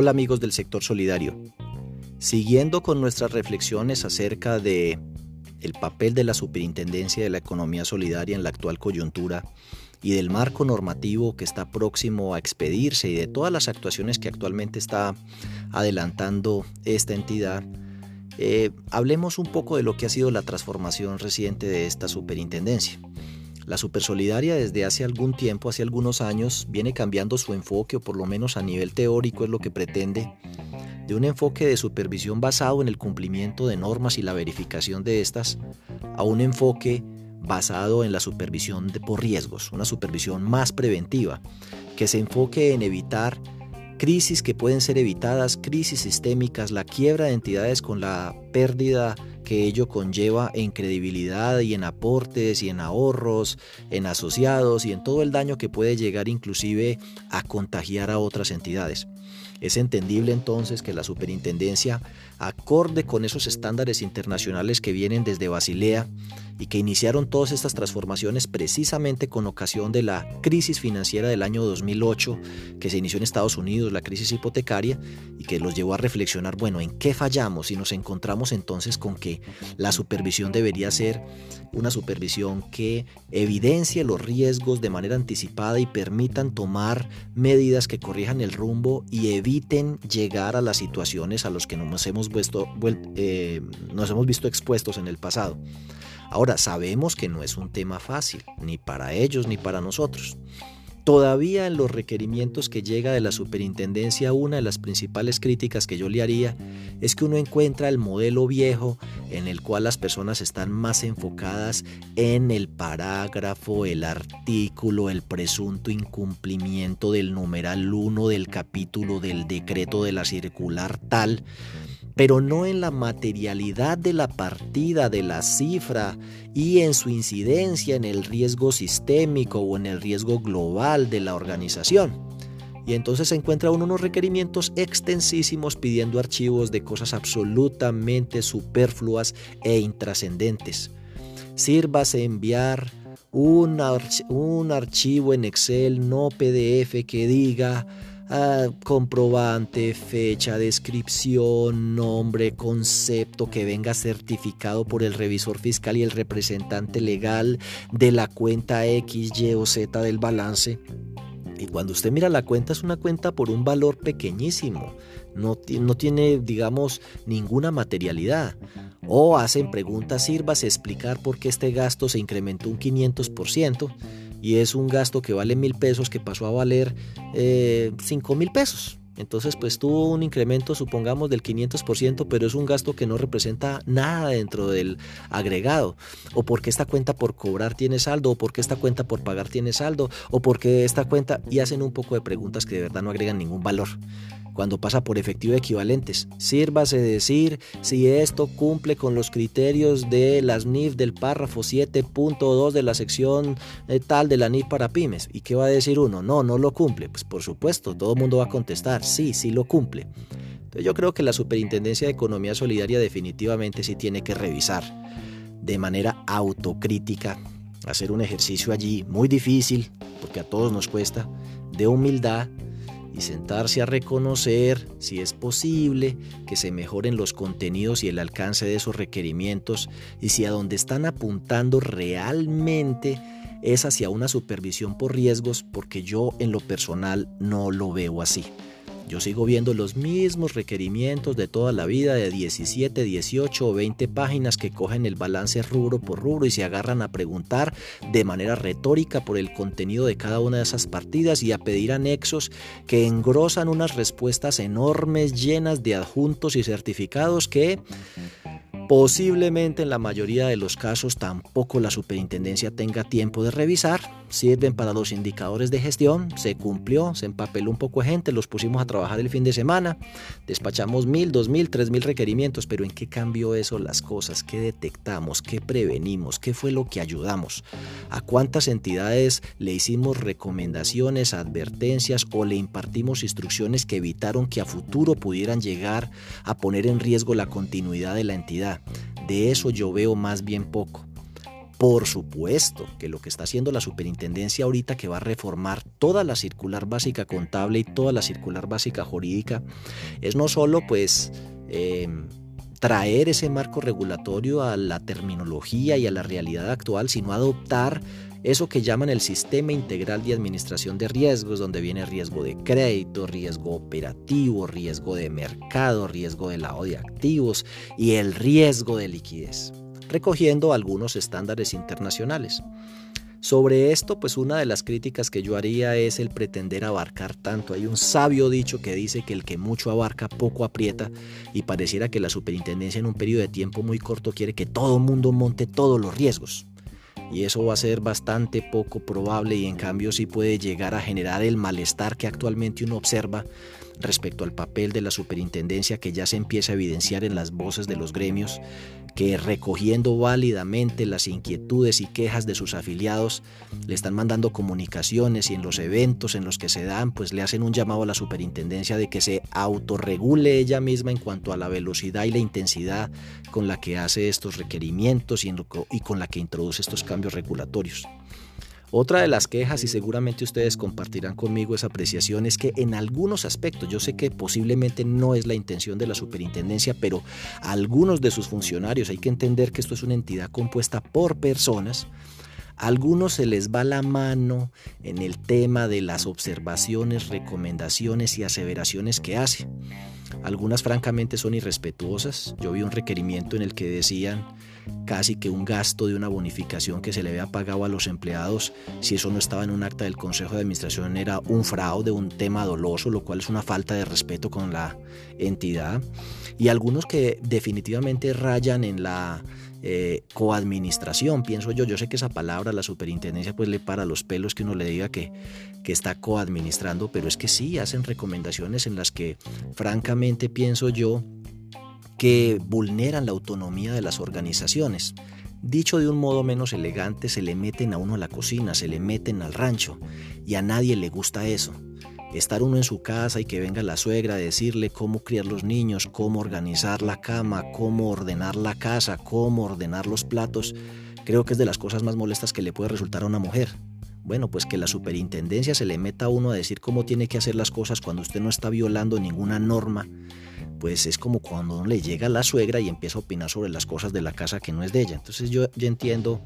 Hola amigos del sector solidario. Siguiendo con nuestras reflexiones acerca de el papel de la Superintendencia de la Economía Solidaria en la actual coyuntura y del marco normativo que está próximo a expedirse y de todas las actuaciones que actualmente está adelantando esta entidad, eh, hablemos un poco de lo que ha sido la transformación reciente de esta superintendencia. La Supersolidaria desde hace algún tiempo, hace algunos años, viene cambiando su enfoque, o por lo menos a nivel teórico es lo que pretende, de un enfoque de supervisión basado en el cumplimiento de normas y la verificación de estas, a un enfoque basado en la supervisión de, por riesgos, una supervisión más preventiva, que se enfoque en evitar crisis que pueden ser evitadas, crisis sistémicas, la quiebra de entidades con la pérdida que ello conlleva en credibilidad y en aportes y en ahorros, en asociados y en todo el daño que puede llegar inclusive a contagiar a otras entidades. Es entendible entonces que la superintendencia, acorde con esos estándares internacionales que vienen desde Basilea y que iniciaron todas estas transformaciones precisamente con ocasión de la crisis financiera del año 2008 que se inició en Estados Unidos, la crisis hipotecaria, y que los llevó a reflexionar, bueno, ¿en qué fallamos? Y nos encontramos entonces con que la supervisión debería ser una supervisión que evidencie los riesgos de manera anticipada y permitan tomar medidas que corrijan el rumbo y eviten llegar a las situaciones a las que nos hemos, eh, nos hemos visto expuestos en el pasado. Ahora, sabemos que no es un tema fácil, ni para ellos ni para nosotros. Todavía en los requerimientos que llega de la superintendencia, una de las principales críticas que yo le haría es que uno encuentra el modelo viejo en el cual las personas están más enfocadas en el parágrafo, el artículo, el presunto incumplimiento del numeral 1 del capítulo del decreto de la circular tal pero no en la materialidad de la partida de la cifra y en su incidencia en el riesgo sistémico o en el riesgo global de la organización. Y entonces se encuentra uno unos requerimientos extensísimos pidiendo archivos de cosas absolutamente superfluas e intrascendentes. Sírvase enviar un, un archivo en Excel no PDF que diga Ah, comprobante, fecha, descripción, nombre, concepto que venga certificado por el revisor fiscal y el representante legal de la cuenta X, Y o Z del balance. Y cuando usted mira la cuenta es una cuenta por un valor pequeñísimo, no, no tiene, digamos, ninguna materialidad. O hacen preguntas, sirvas explicar por qué este gasto se incrementó un 500% y es un gasto que vale mil pesos que pasó a valer eh, cinco mil pesos. Entonces, pues tuvo un incremento, supongamos, del 500%, pero es un gasto que no representa nada dentro del agregado. O porque esta cuenta por cobrar tiene saldo, o porque esta cuenta por pagar tiene saldo, o porque esta cuenta... Y hacen un poco de preguntas que de verdad no agregan ningún valor cuando pasa por efectivo equivalentes. Sírvase decir si esto cumple con los criterios de las NIF del párrafo 7.2 de la sección eh, tal de la NIF para pymes. ¿Y qué va a decir uno? No, no lo cumple. Pues por supuesto, todo el mundo va a contestar, sí, sí lo cumple. Entonces yo creo que la Superintendencia de Economía Solidaria definitivamente sí tiene que revisar de manera autocrítica, hacer un ejercicio allí muy difícil, porque a todos nos cuesta, de humildad, y sentarse a reconocer si es posible que se mejoren los contenidos y el alcance de esos requerimientos y si a donde están apuntando realmente es hacia una supervisión por riesgos porque yo en lo personal no lo veo así. Yo sigo viendo los mismos requerimientos de toda la vida de 17, 18 o 20 páginas que cogen el balance rubro por rubro y se agarran a preguntar de manera retórica por el contenido de cada una de esas partidas y a pedir anexos que engrosan unas respuestas enormes llenas de adjuntos y certificados que Posiblemente en la mayoría de los casos tampoco la superintendencia tenga tiempo de revisar, sirven para los indicadores de gestión, se cumplió, se empapeló un poco de gente, los pusimos a trabajar el fin de semana, despachamos mil, dos mil, tres mil requerimientos, pero ¿en qué cambió eso las cosas? ¿Qué detectamos? ¿Qué prevenimos? ¿Qué fue lo que ayudamos? ¿A cuántas entidades le hicimos recomendaciones, advertencias o le impartimos instrucciones que evitaron que a futuro pudieran llegar a poner en riesgo la continuidad de la entidad? De eso yo veo más bien poco. Por supuesto que lo que está haciendo la superintendencia ahorita que va a reformar toda la circular básica contable y toda la circular básica jurídica es no solo pues eh, traer ese marco regulatorio a la terminología y a la realidad actual, sino adoptar eso que llaman el sistema integral de administración de riesgos, donde viene riesgo de crédito, riesgo operativo, riesgo de mercado, riesgo de lavado de activos y el riesgo de liquidez, recogiendo algunos estándares internacionales. Sobre esto, pues una de las críticas que yo haría es el pretender abarcar tanto. Hay un sabio dicho que dice que el que mucho abarca poco aprieta y pareciera que la superintendencia en un periodo de tiempo muy corto quiere que todo mundo monte todos los riesgos y eso va a ser bastante poco probable y en cambio sí puede llegar a generar el malestar que actualmente uno observa respecto al papel de la superintendencia que ya se empieza a evidenciar en las voces de los gremios que recogiendo válidamente las inquietudes y quejas de sus afiliados, le están mandando comunicaciones y en los eventos en los que se dan, pues le hacen un llamado a la superintendencia de que se autorregule ella misma en cuanto a la velocidad y la intensidad con la que hace estos requerimientos y, y con la que introduce estos cambios regulatorios. Otra de las quejas, y seguramente ustedes compartirán conmigo esa apreciación, es que en algunos aspectos, yo sé que posiblemente no es la intención de la superintendencia, pero algunos de sus funcionarios, hay que entender que esto es una entidad compuesta por personas, a algunos se les va la mano en el tema de las observaciones, recomendaciones y aseveraciones que hace. Algunas francamente son irrespetuosas. Yo vi un requerimiento en el que decían casi que un gasto de una bonificación que se le había pagado a los empleados, si eso no estaba en un acta del Consejo de Administración, era un fraude, un tema doloso, lo cual es una falta de respeto con la entidad. Y algunos que definitivamente rayan en la eh, coadministración, pienso yo. Yo sé que esa palabra, la superintendencia, pues le para los pelos que uno le diga que, que está coadministrando, pero es que sí, hacen recomendaciones en las que francamente pienso yo que vulneran la autonomía de las organizaciones. Dicho de un modo menos elegante, se le meten a uno a la cocina, se le meten al rancho, y a nadie le gusta eso. Estar uno en su casa y que venga la suegra a decirle cómo criar los niños, cómo organizar la cama, cómo ordenar la casa, cómo ordenar los platos, creo que es de las cosas más molestas que le puede resultar a una mujer. Bueno, pues que la superintendencia se le meta a uno a decir cómo tiene que hacer las cosas cuando usted no está violando ninguna norma pues es como cuando uno le llega a la suegra y empieza a opinar sobre las cosas de la casa que no es de ella. Entonces yo, ya entiendo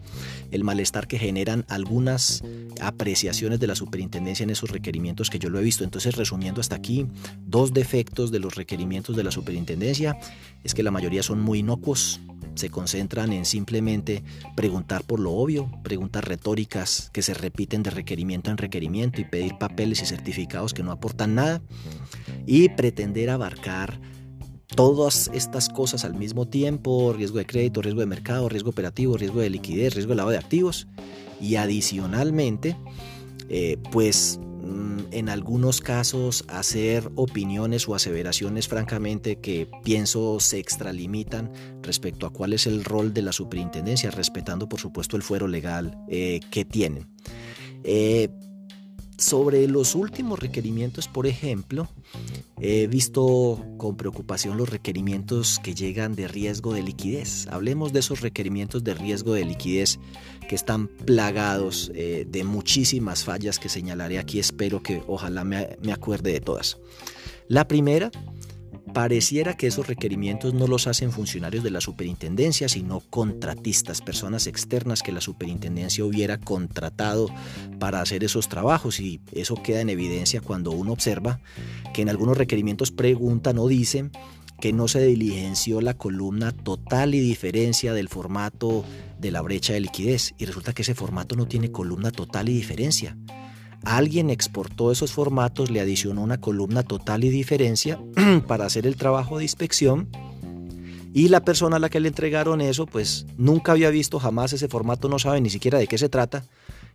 el malestar que generan algunas apreciaciones de la superintendencia en esos requerimientos que yo lo he visto. Entonces resumiendo hasta aquí, dos defectos de los requerimientos de la superintendencia es que la mayoría son muy inocuos, se concentran en simplemente preguntar por lo obvio, preguntas retóricas que se repiten de requerimiento en requerimiento y pedir papeles y certificados que no aportan nada y pretender abarcar todas estas cosas al mismo tiempo, riesgo de crédito, riesgo de mercado, riesgo operativo, riesgo de liquidez, riesgo de lavado de activos y adicionalmente, eh, pues mm, en algunos casos hacer opiniones o aseveraciones francamente que pienso se extralimitan respecto a cuál es el rol de la superintendencia, respetando por supuesto el fuero legal eh, que tienen. Eh, sobre los últimos requerimientos, por ejemplo, he visto con preocupación los requerimientos que llegan de riesgo de liquidez. Hablemos de esos requerimientos de riesgo de liquidez que están plagados eh, de muchísimas fallas que señalaré aquí. Espero que ojalá me, me acuerde de todas. La primera Pareciera que esos requerimientos no los hacen funcionarios de la superintendencia, sino contratistas, personas externas que la superintendencia hubiera contratado para hacer esos trabajos y eso queda en evidencia cuando uno observa que en algunos requerimientos preguntan o dicen que no se diligenció la columna total y diferencia del formato de la brecha de liquidez y resulta que ese formato no tiene columna total y diferencia. Alguien exportó esos formatos, le adicionó una columna total y diferencia para hacer el trabajo de inspección. Y la persona a la que le entregaron eso pues nunca había visto jamás ese formato, no sabe ni siquiera de qué se trata.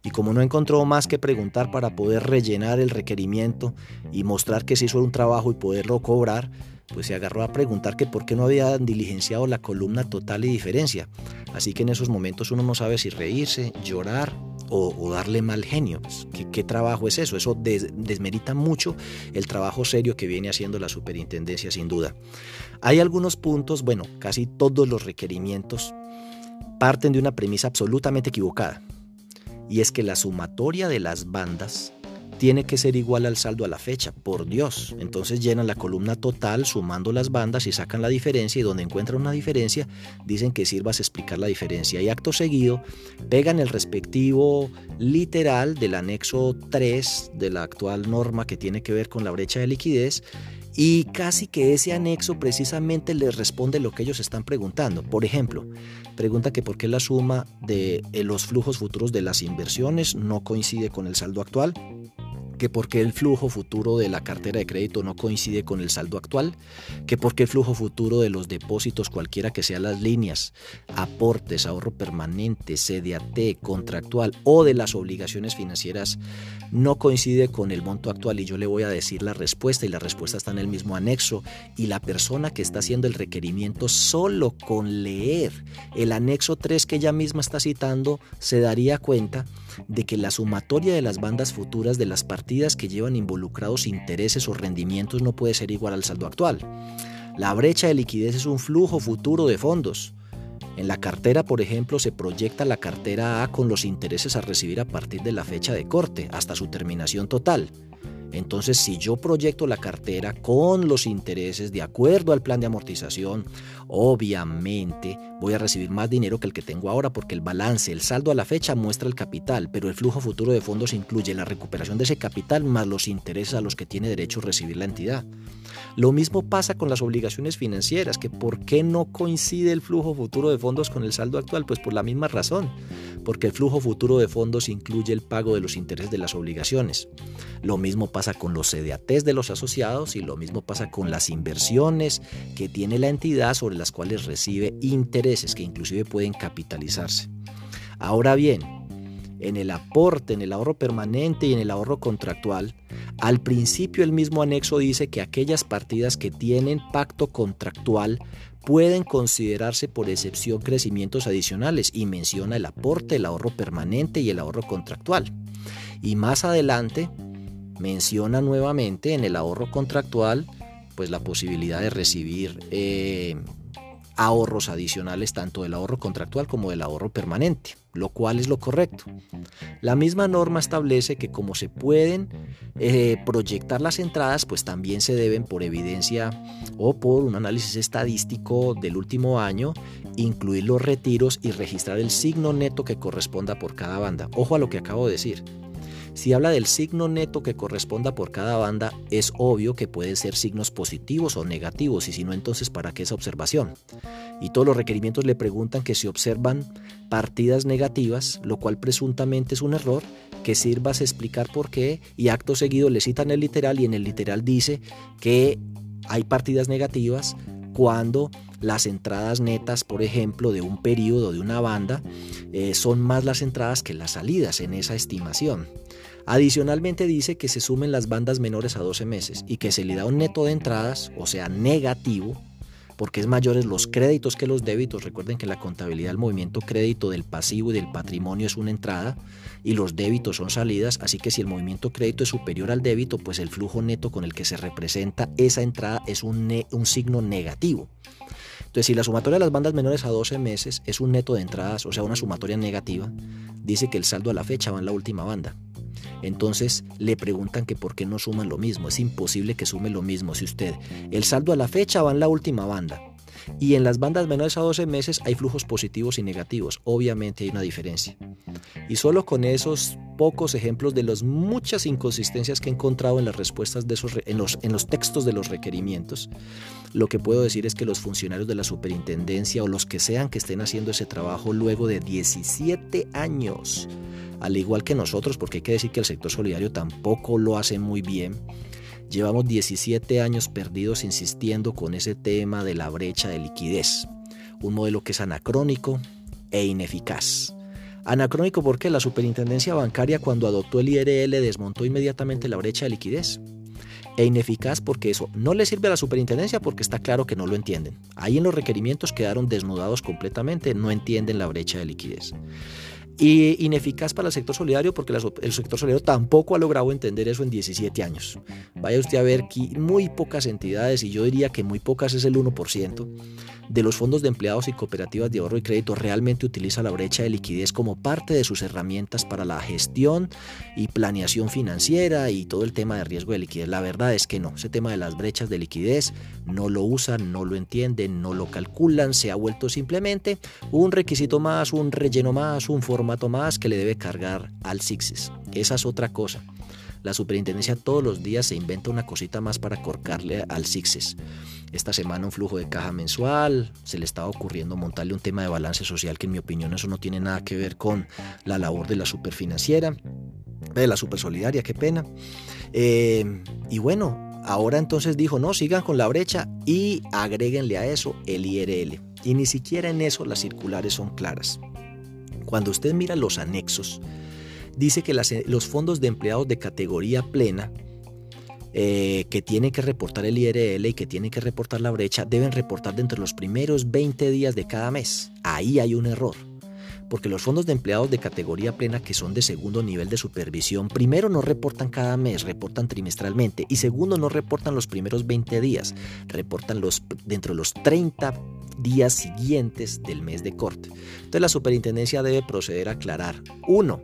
Y como no encontró más que preguntar para poder rellenar el requerimiento y mostrar que se hizo un trabajo y poderlo cobrar, pues se agarró a preguntar que por qué no había diligenciado la columna total y diferencia. Así que en esos momentos uno no sabe si reírse, llorar o, darle mal genio. Pues, ¿qué, trabajo es eso? Eso desmerita mucho el trabajo serio que viene haciendo la superintendencia sin duda. Hay algunos puntos, bueno, casi todos los requerimientos parten de una premisa absolutamente equivocada. Y es que la sumatoria de las bandas tiene que ser igual al saldo a la fecha, por Dios. Entonces llenan la columna total sumando las bandas y sacan la diferencia y donde encuentran una diferencia dicen que sirvas a explicar la diferencia. Y acto seguido pegan el respectivo literal del anexo 3 de la actual norma que tiene que ver con la brecha de liquidez y casi que ese anexo precisamente les responde lo que ellos están preguntando. Por ejemplo, pregunta que por qué la suma de eh, los flujos futuros de las inversiones no coincide con el saldo actual que por qué el flujo futuro de la cartera de crédito no coincide con el saldo actual, que por qué el flujo futuro de los depósitos, cualquiera que sean las líneas, aportes, ahorro permanente, CDAT, contractual o de las obligaciones financieras, no coincide con el monto actual. Y yo le voy a decir la respuesta y la respuesta está en el mismo anexo. Y la persona que está haciendo el requerimiento solo con leer el anexo 3 que ella misma está citando, se daría cuenta de que la sumatoria de las bandas futuras de las partidas que llevan involucrados intereses o rendimientos no puede ser igual al saldo actual. La brecha de liquidez es un flujo futuro de fondos. En la cartera, por ejemplo, se proyecta la cartera A con los intereses a recibir a partir de la fecha de corte hasta su terminación total. Entonces, si yo proyecto la cartera con los intereses de acuerdo al plan de amortización, obviamente voy a recibir más dinero que el que tengo ahora porque el balance, el saldo a la fecha muestra el capital, pero el flujo futuro de fondos incluye la recuperación de ese capital más los intereses a los que tiene derecho recibir la entidad. Lo mismo pasa con las obligaciones financieras, que ¿por qué no coincide el flujo futuro de fondos con el saldo actual? Pues por la misma razón, porque el flujo futuro de fondos incluye el pago de los intereses de las obligaciones. Lo mismo pasa con los CDATs de los asociados y lo mismo pasa con las inversiones que tiene la entidad sobre las cuales recibe intereses que inclusive pueden capitalizarse. Ahora bien, en el aporte, en el ahorro permanente y en el ahorro contractual, al principio el mismo anexo dice que aquellas partidas que tienen pacto contractual pueden considerarse por excepción crecimientos adicionales y menciona el aporte, el ahorro permanente y el ahorro contractual. Y más adelante menciona nuevamente en el ahorro contractual pues la posibilidad de recibir eh, ahorros adicionales tanto del ahorro contractual como del ahorro permanente, lo cual es lo correcto. La misma norma establece que como se pueden eh, proyectar las entradas, pues también se deben por evidencia o por un análisis estadístico del último año incluir los retiros y registrar el signo neto que corresponda por cada banda. Ojo a lo que acabo de decir. Si habla del signo neto que corresponda por cada banda, es obvio que pueden ser signos positivos o negativos, y si no, entonces ¿para qué esa observación? Y todos los requerimientos le preguntan que si observan partidas negativas, lo cual presuntamente es un error, que sirvas a explicar por qué, y acto seguido le citan el literal y en el literal dice que hay partidas negativas cuando las entradas netas, por ejemplo, de un periodo, de una banda, eh, son más las entradas que las salidas en esa estimación. Adicionalmente dice que se sumen las bandas menores a 12 meses y que se le da un neto de entradas, o sea, negativo, porque es mayores los créditos que los débitos. Recuerden que la contabilidad del movimiento crédito del pasivo y del patrimonio es una entrada y los débitos son salidas, así que si el movimiento crédito es superior al débito, pues el flujo neto con el que se representa esa entrada es un, un signo negativo. Entonces, si la sumatoria de las bandas menores a 12 meses es un neto de entradas, o sea, una sumatoria negativa, dice que el saldo a la fecha va en la última banda. Entonces le preguntan que por qué no suman lo mismo. Es imposible que sume lo mismo si usted el saldo a la fecha va en la última banda. Y en las bandas menores a 12 meses hay flujos positivos y negativos. Obviamente hay una diferencia. Y solo con esos pocos ejemplos de las muchas inconsistencias que he encontrado en las respuestas de esos, en, los, en los textos de los requerimientos, lo que puedo decir es que los funcionarios de la superintendencia o los que sean que estén haciendo ese trabajo luego de 17 años al igual que nosotros, porque hay que decir que el sector solidario tampoco lo hace muy bien. Llevamos 17 años perdidos insistiendo con ese tema de la brecha de liquidez, un modelo que es anacrónico e ineficaz. Anacrónico porque la superintendencia bancaria cuando adoptó el IRL desmontó inmediatamente la brecha de liquidez. E ineficaz porque eso no le sirve a la superintendencia porque está claro que no lo entienden. Ahí en los requerimientos quedaron desnudados completamente, no entienden la brecha de liquidez y ineficaz para el sector solidario porque el sector solidario tampoco ha logrado entender eso en 17 años. Vaya usted a ver que muy pocas entidades, y yo diría que muy pocas es el 1%, de los fondos de empleados y cooperativas de ahorro y crédito realmente utiliza la brecha de liquidez como parte de sus herramientas para la gestión y planeación financiera y todo el tema de riesgo de liquidez. La verdad es que no, ese tema de las brechas de liquidez no lo usan, no lo entienden, no lo calculan, se ha vuelto simplemente un requisito más, un relleno más, un formato más que le debe cargar al SIXES. Esa es otra cosa. La superintendencia todos los días se inventa una cosita más para corcarle al SIXES. Esta semana un flujo de caja mensual, se le estaba ocurriendo montarle un tema de balance social que en mi opinión eso no tiene nada que ver con la labor de la superfinanciera, de la supersolidaria, qué pena. Eh, y bueno, ahora entonces dijo, no, sigan con la brecha y agréguenle a eso el IRL. Y ni siquiera en eso las circulares son claras. Cuando usted mira los anexos, dice que los fondos de empleados de categoría plena eh, que tienen que reportar el IRL y que tienen que reportar la brecha deben reportar dentro de los primeros 20 días de cada mes. Ahí hay un error. Porque los fondos de empleados de categoría plena que son de segundo nivel de supervisión, primero no reportan cada mes, reportan trimestralmente. Y segundo no reportan los primeros 20 días, reportan los, dentro de los 30 días siguientes del mes de corte. Entonces la superintendencia debe proceder a aclarar. Uno,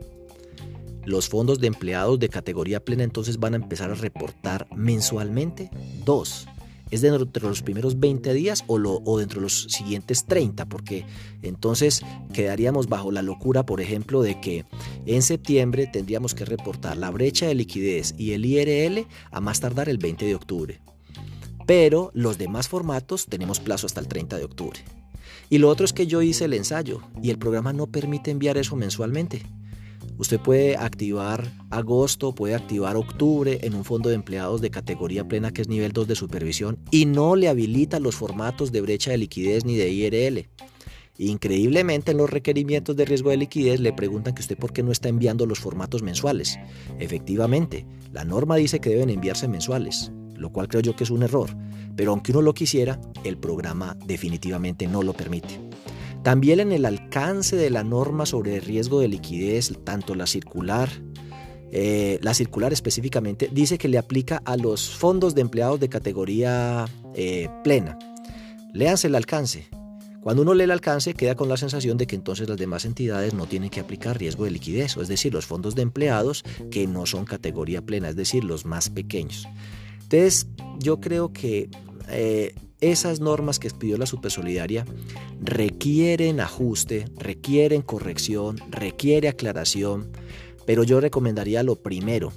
los fondos de empleados de categoría plena entonces van a empezar a reportar mensualmente. Dos, ¿Es dentro de los primeros 20 días o, lo, o dentro de los siguientes 30? Porque entonces quedaríamos bajo la locura, por ejemplo, de que en septiembre tendríamos que reportar la brecha de liquidez y el IRL a más tardar el 20 de octubre. Pero los demás formatos tenemos plazo hasta el 30 de octubre. Y lo otro es que yo hice el ensayo y el programa no permite enviar eso mensualmente. Usted puede activar agosto, puede activar octubre en un fondo de empleados de categoría plena que es nivel 2 de supervisión y no le habilita los formatos de brecha de liquidez ni de IRL. Increíblemente en los requerimientos de riesgo de liquidez le preguntan que usted por qué no está enviando los formatos mensuales. Efectivamente, la norma dice que deben enviarse mensuales, lo cual creo yo que es un error, pero aunque uno lo quisiera, el programa definitivamente no lo permite. También en el alcance de la norma sobre riesgo de liquidez, tanto la circular, eh, la circular específicamente, dice que le aplica a los fondos de empleados de categoría eh, plena. Léanse el alcance. Cuando uno lee el alcance queda con la sensación de que entonces las demás entidades no tienen que aplicar riesgo de liquidez, es decir, los fondos de empleados que no son categoría plena, es decir, los más pequeños. Entonces, yo creo que eh, esas normas que expidió la Supersolidaria requieren ajuste, requieren corrección, requiere aclaración, pero yo recomendaría lo primero,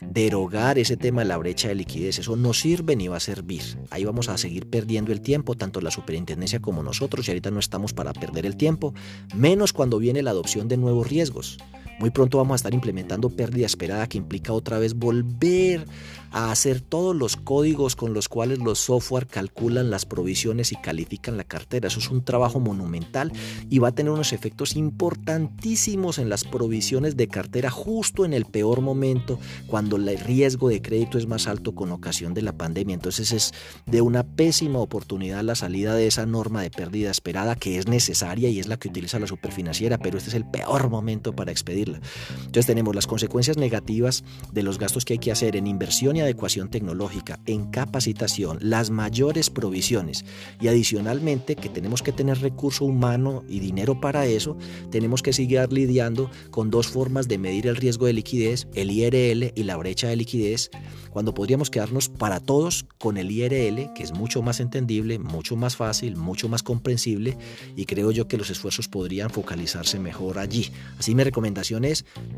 derogar ese tema de la brecha de liquidez. Eso no sirve ni va a servir. Ahí vamos a seguir perdiendo el tiempo, tanto la superintendencia como nosotros, y ahorita no estamos para perder el tiempo, menos cuando viene la adopción de nuevos riesgos. Muy pronto vamos a estar implementando pérdida esperada que implica otra vez volver a hacer todos los códigos con los cuales los software calculan las provisiones y califican la cartera. Eso es un trabajo monumental y va a tener unos efectos importantísimos en las provisiones de cartera justo en el peor momento, cuando el riesgo de crédito es más alto con ocasión de la pandemia. Entonces es de una pésima oportunidad la salida de esa norma de pérdida esperada que es necesaria y es la que utiliza la superfinanciera, pero este es el peor momento para expedirla. Entonces tenemos las consecuencias negativas de los gastos que hay que hacer en inversión y adecuación tecnológica, en capacitación, las mayores provisiones y adicionalmente que tenemos que tener recurso humano y dinero para eso, tenemos que seguir lidiando con dos formas de medir el riesgo de liquidez, el IRL y la brecha de liquidez, cuando podríamos quedarnos para todos con el IRL, que es mucho más entendible, mucho más fácil, mucho más comprensible y creo yo que los esfuerzos podrían focalizarse mejor allí. Así mi recomendación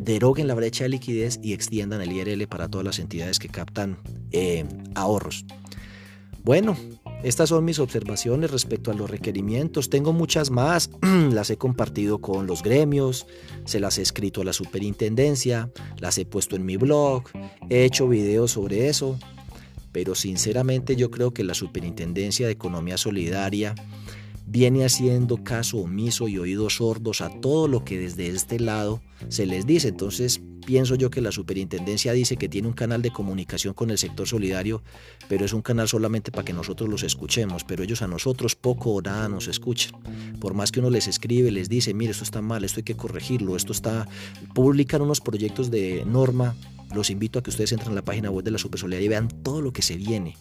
deroguen la brecha de liquidez y extiendan el IRL para todas las entidades que captan eh, ahorros. Bueno, estas son mis observaciones respecto a los requerimientos. Tengo muchas más, las he compartido con los gremios, se las he escrito a la superintendencia, las he puesto en mi blog, he hecho videos sobre eso, pero sinceramente yo creo que la superintendencia de economía solidaria viene haciendo caso omiso y oídos sordos a todo lo que desde este lado se les dice. Entonces pienso yo que la superintendencia dice que tiene un canal de comunicación con el sector solidario, pero es un canal solamente para que nosotros los escuchemos, pero ellos a nosotros poco o nada nos escuchan. Por más que uno les escribe, les dice, mire, esto está mal, esto hay que corregirlo, esto está... Publican unos proyectos de norma los invito a que ustedes entren a la página web de la Supersolidaridad y vean todo lo que se viene.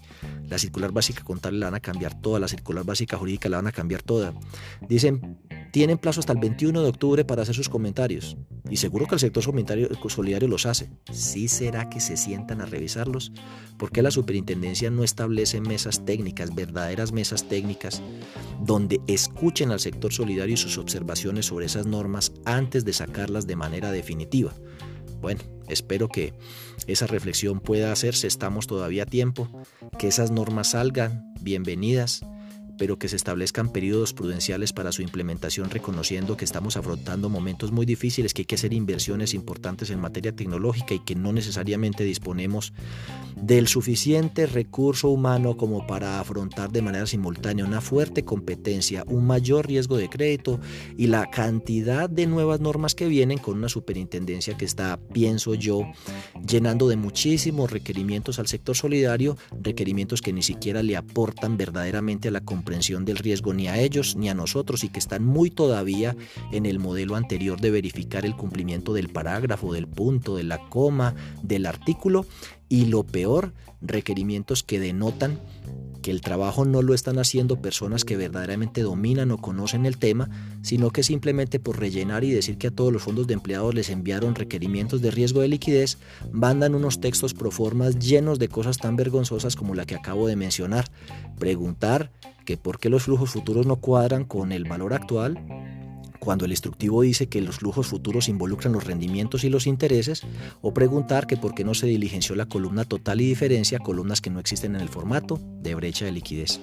La circular básica contable la van a cambiar toda, la circular básica jurídica la van a cambiar toda. Dicen, tienen plazo hasta el 21 de octubre para hacer sus comentarios. Y seguro que el sector solidario los hace. ¿Sí será que se sientan a revisarlos? ¿Por qué la superintendencia no establece mesas técnicas, verdaderas mesas técnicas, donde escuchen al sector solidario y sus observaciones sobre esas normas antes de sacarlas de manera definitiva? Bueno, espero que esa reflexión pueda hacerse, estamos todavía a tiempo, que esas normas salgan, bienvenidas, pero que se establezcan periodos prudenciales para su implementación, reconociendo que estamos afrontando momentos muy difíciles, que hay que hacer inversiones importantes en materia tecnológica y que no necesariamente disponemos del suficiente recurso humano como para afrontar de manera simultánea una fuerte competencia, un mayor riesgo de crédito y la cantidad de nuevas normas que vienen con una superintendencia que está, pienso yo, llenando de muchísimos requerimientos al sector solidario, requerimientos que ni siquiera le aportan verdaderamente a la competencia del riesgo ni a ellos ni a nosotros y que están muy todavía en el modelo anterior de verificar el cumplimiento del parágrafo, del punto, de la coma, del artículo y lo peor, requerimientos que denotan que el trabajo no lo están haciendo personas que verdaderamente dominan o conocen el tema, sino que simplemente por rellenar y decir que a todos los fondos de empleados les enviaron requerimientos de riesgo de liquidez, mandan unos textos pro formas llenos de cosas tan vergonzosas como la que acabo de mencionar. Preguntar que por qué los flujos futuros no cuadran con el valor actual, cuando el instructivo dice que los flujos futuros involucran los rendimientos y los intereses, o preguntar que por qué no se diligenció la columna total y diferencia, columnas que no existen en el formato de brecha de liquidez.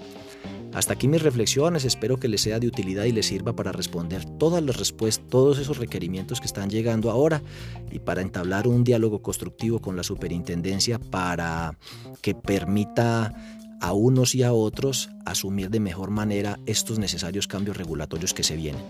Hasta aquí mis reflexiones, espero que les sea de utilidad y les sirva para responder todas las respuestas, todos esos requerimientos que están llegando ahora y para entablar un diálogo constructivo con la superintendencia para que permita a unos y a otros asumir de mejor manera estos necesarios cambios regulatorios que se vienen.